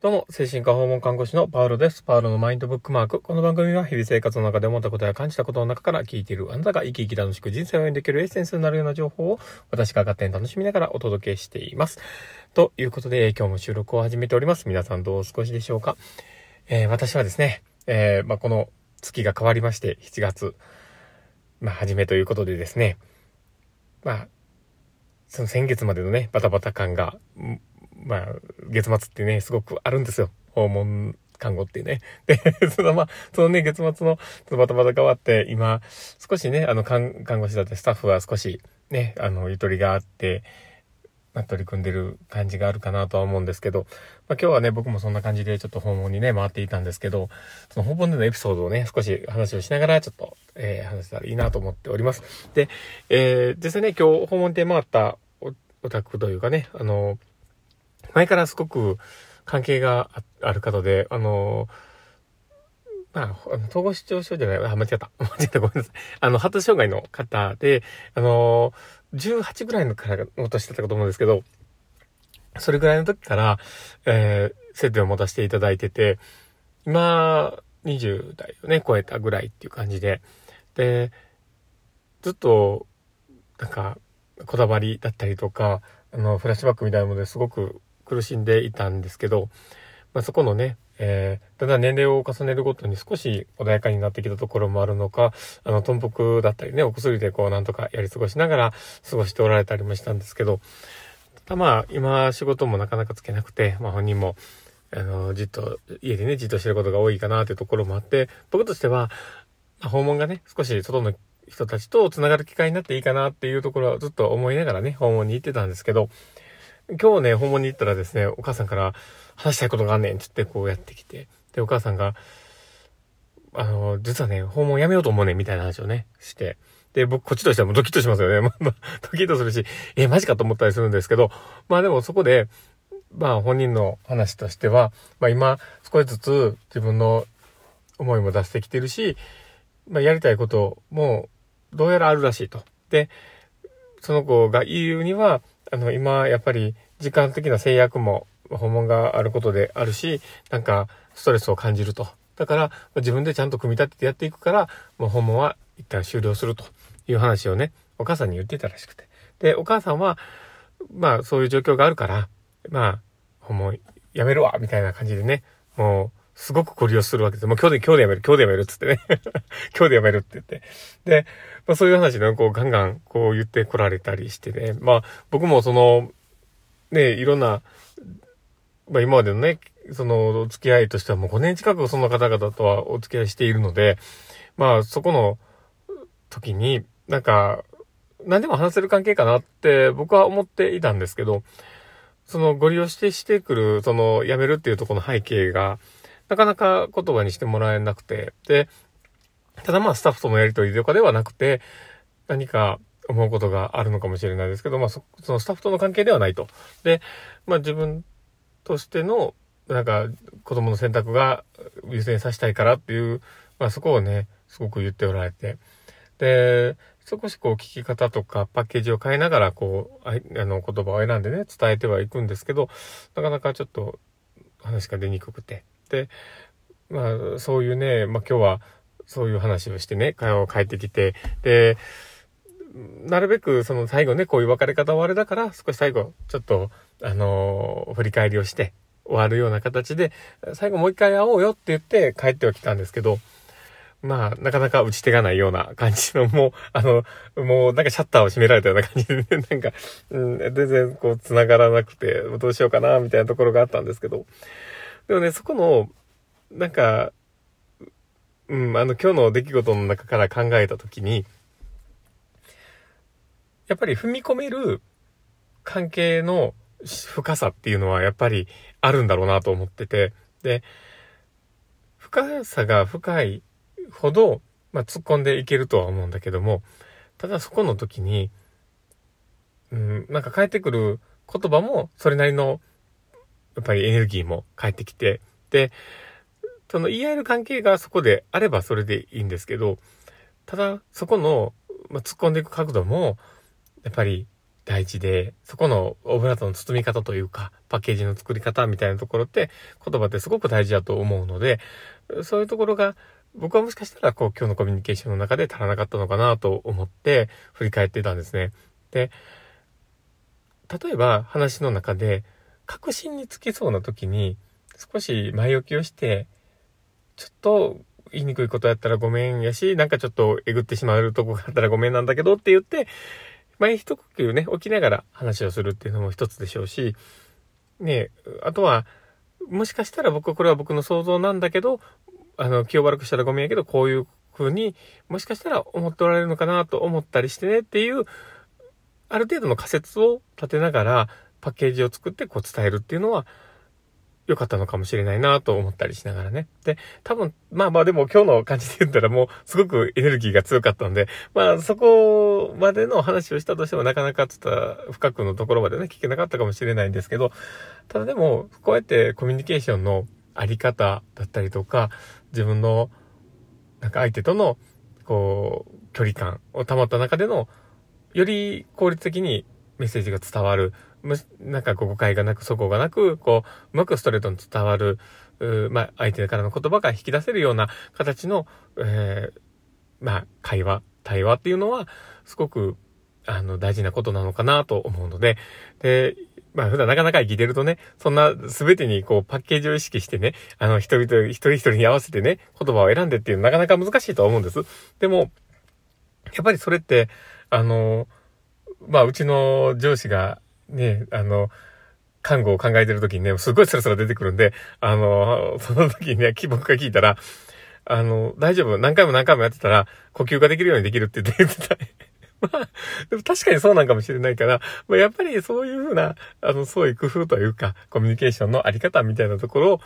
どうも、精神科訪問看護師のパウロです。パウロのマインドブックマーク。この番組は日々生活の中で思ったことや感じたことの中から聞いているあなたが生き生き楽しく人生を演できるエッセンスになるような情報を私が勝手に楽しみながらお届けしています。ということで、今日も収録を始めております。皆さんどうお過ごしでしょうかえー、私はですね、えー、まあ、この月が変わりまして、7月、まあ、初めということでですね、まあ、その先月までのね、バタバタ感が、まあ、月末ってね、すごくあるんですよ。訪問看護っていうね。で、そのまあ、そのね、月末のバタバタ変わって、今、少しね、あの、看護師だったスタッフは少しね、あの、ゆとりがあって、まあ、取り組んでる感じがあるかなとは思うんですけど、まあ、今日はね、僕もそんな感じでちょっと訪問にね、回っていたんですけど、その訪問でのエピソードをね、少し話をしながら、ちょっと、えー、話せたらいいなと思っております。で、えー、実際ね、今日訪問で回ったお、お宅というかね、あの、前からすごく関係がある方で、あの、まあ、統合失調症じゃない、あ、間違った。間違った、ごめんなさい。あの、発達障害の方で、あの、18ぐらいのからの年だったかと思うんですけど、それぐらいの時から、えー、接点を持たせていただいてて、今、20代をね、超えたぐらいっていう感じで、で、ずっと、なんか、こだわりだったりとか、あの、フラッシュバックみたいなものですごく苦しんでいたんですけど、まあ、そこのね、えー、だんだん年齢を重ねるごとに少し穏やかになってきたところもあるのか、あの、豚腹だったりね、お薬でこう、なんとかやり過ごしながら過ごしておられたりもしたんですけど、ただまあ、今仕事もなかなかつけなくて、まあ本人も、あの、じっと、家でね、じっとしてることが多いかなというところもあって、僕としては、訪問がね、少し外の人たちと繋がる機会になっていいかなっていうところはずっと思いながらね、訪問に行ってたんですけど、今日ね、訪問に行ったらですね、お母さんから話したいことがあんねんつってこうやってきて、で、お母さんが、あの、実はね、訪問やめようと思うねんみたいな話をね、して、で、僕、こっちとしてはもうドキッとしますよね。まあ、ドキッとするし、え、マジかと思ったりするんですけど、まあでもそこで、まあ本人の話としては、まあ今、少しずつ自分の思いも出してきてるし、まあやりたいことも、どうやらあるらしいと。で、その子が言うには、あの、今、やっぱり時間的な制約も訪問があることであるし、なんかストレスを感じると。だから、自分でちゃんと組み立ててやっていくから、もう訪問は一旦終了するという話をね、お母さんに言ってたらしくて。で、お母さんは、まあそういう状況があるから、まあ、訪問やめるわみたいな感じでね、もう、すごくご利用するわけです。もう今日で、今日でやめる、今日でやめるっつってね。今日でやめるって言って。で、まあそういう話で、こうガンガンこう言ってこられたりしてね。まあ僕もその、ね、いろんな、まあ今までのね、そのお付き合いとしてはもう5年近くその方々とはお付き合いしているので、まあそこの時に、なんか、何でも話せる関係かなって僕は思っていたんですけど、そのご利用してしてくる、その辞めるっていうとこの背景が、なかなか言葉にしてもらえなくて、で、ただまあスタッフとのやりとりとかではなくて、何か思うことがあるのかもしれないですけど、まあそそのスタッフとの関係ではないと。で、まあ自分としての、なんか子供の選択が優先させたいからっていう、まあそこをね、すごく言っておられて。で、少しこう聞き方とかパッケージを変えながらこう、あの言葉を選んでね、伝えてはいくんですけど、なかなかちょっと話が出にくくて。で、まあ、そういうね、まあ今日はそういう話をしてね、会話を変えてきて、で、なるべくその最後ね、こういう別れ方はあれだから、少し最後、ちょっと、あのー、振り返りをして終わるような形で、最後もう一回会おうよって言って帰ってはきたんですけど、まあ、なかなか打ち手がないような感じの、もう、あの、もうなんかシャッターを閉められたような感じで、ね、なんか、うん、全然こう繋がらなくて、どうしようかな、みたいなところがあったんですけど、でもね、そこの、なんか、うん、あの、今日の出来事の中から考えたときに、やっぱり踏み込める関係の深さっていうのはやっぱりあるんだろうなと思ってて、で、深さが深いほど、まあ、突っ込んでいけるとは思うんだけども、ただそこの時に、うん、なんか返ってくる言葉もそれなりのやっぱりエネルギーも返ってきて、で、その言い合える関係がそこであればそれでいいんですけど、ただそこの、ま、突っ込んでいく角度も、やっぱり大事で、そこのオブラートの包み方というか、パッケージの作り方みたいなところって言葉ってすごく大事だと思うので、そういうところが僕はもしかしたらこう今日のコミュニケーションの中で足らなかったのかなと思って振り返ってたんですね。で、例えば話の中で確信につきそうな時に少し前置きをして、ちょっと言いにくいことやったらごめんやし、なんかちょっとえぐってしまうとこがあったらごめんなんだけどって言って、前一呼吸ね、起きながら話をするっていうのも一つでしょうし、ねあとは、もしかしたら僕これは僕の想像なんだけど、あの、気を悪くしたらごめんやけど、こういう風に、もしかしたら思っておられるのかなと思ったりしてねっていう、ある程度の仮説を立てながら、パッケージを作ってこう伝えるっていうのは、良かったのかもしれないなと思ったりしながらね。で、多分、まあまあでも今日の感じで言ったらもうすごくエネルギーが強かったんで、まあそこまでの話をしたとしてもなかなかちょっと深くのところまでね、聞けなかったかもしれないんですけど、ただでも、こうやってコミュニケーションのあり方だったりとか、自分の、なんか相手との、こう、距離感を保った中での、より効率的にメッセージが伝わる。むなんか誤解がなく、そこがなく、こう、うまくストレートに伝わる、まあ、相手からの言葉が引き出せるような形の、えー、まあ、会話、対話っていうのは、すごく、あの、大事なことなのかなと思うので、で、まあ普段なかなか生きてるとね、そんな全てにこうパッケージを意識してね、あの人々、一人一人に合わせてね、言葉を選んでっていうのはなかなか難しいと思うんです。でも、やっぱりそれって、あの、まあうちの上司がね、あの、看護を考えてる時にね、すごいスラスラ出てくるんで、あの、その時にね、僕が聞いたら、あの、大丈夫、何回も何回もやってたら、呼吸ができるようにできるって言ってた。まあ、でも確かにそうなんかもしれないから、まあ、やっぱりそういうふうな、あの、そういう工夫というか、コミュニケーションのあり方みたいなところを、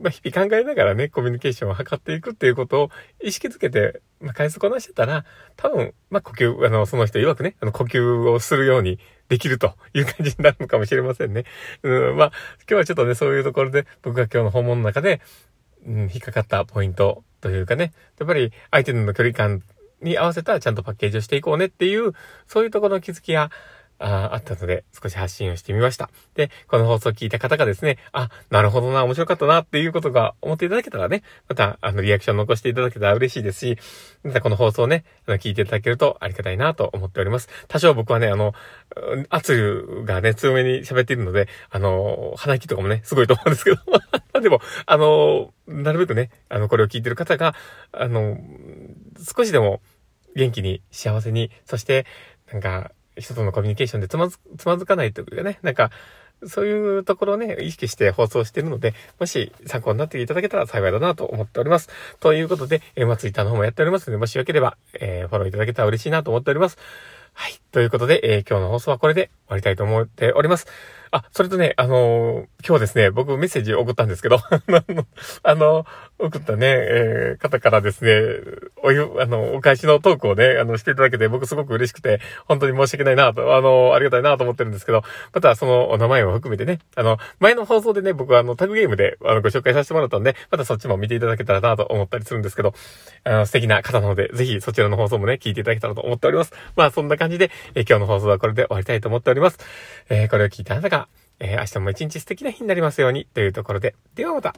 まあ、日々考えながらね、コミュニケーションを図っていくっていうことを意識づけて、まあ、返すこなしてたら、多分、まあ、呼吸、あの、その人曰くね、あの、呼吸をするようにできるという感じになるのかもしれませんね。うん、まあ、今日はちょっとね、そういうところで、僕が今日の訪問の中で、うん、引っかかったポイントというかね、やっぱり相手の距離感に合わせたちゃんとパッケージをしていこうねっていう、そういうところの気づきや、ああったので、少し発信をしてみました。で、この放送を聞いた方がですね、あ、なるほどな、面白かったなっていうことが思っていただけたらね、また、あの、リアクション残していただけたら嬉しいですし、またこの放送をね、あの、聞いていただけるとありがたいなと思っております。多少僕はね、あの、圧がね、強めに喋っているので、あの、鼻息とかもね、すごいと思うんですけど、でも、あの、なるべくね、あの、これを聞いてる方が、あの、少しでも元気に、幸せに、そして、なんか、人とのコミュニケーションでつまず、つまずかないというかね、なんか、そういうところをね、意識して放送しているので、もし参考になっていただけたら幸いだなと思っております。ということで、え、まあ、ツイッターの方もやっておりますので、もしよければ、えー、フォローいただけたら嬉しいなと思っております。はい。ということで、えー、今日の放送はこれで終わりたいと思っております。あ、それとね、あのー、今日ですね、僕メッセージ送ったんですけど、あの、送ったね、えー、方からですね、お湯、あの、お返しのトークをね、あの、していただけて僕すごく嬉しくて、本当に申し訳ないなと、あの、ありがたいなと思ってるんですけど、またそのお名前を含めてね、あの、前の放送でね、僕はあの、タグゲームであの、ご紹介させてもらったんで、またそっちも見ていただけたらなと思ったりするんですけど、あの、素敵な方なので、ぜひそちらの放送もね、聞いていただけたらと思っております。まあ、そんな感じで、えー、今日の放送はこれで終わりたいと思っております。えー、これを聞いたあなたが、えー、明日も一日素敵な日になりますようにというところで、ではまた。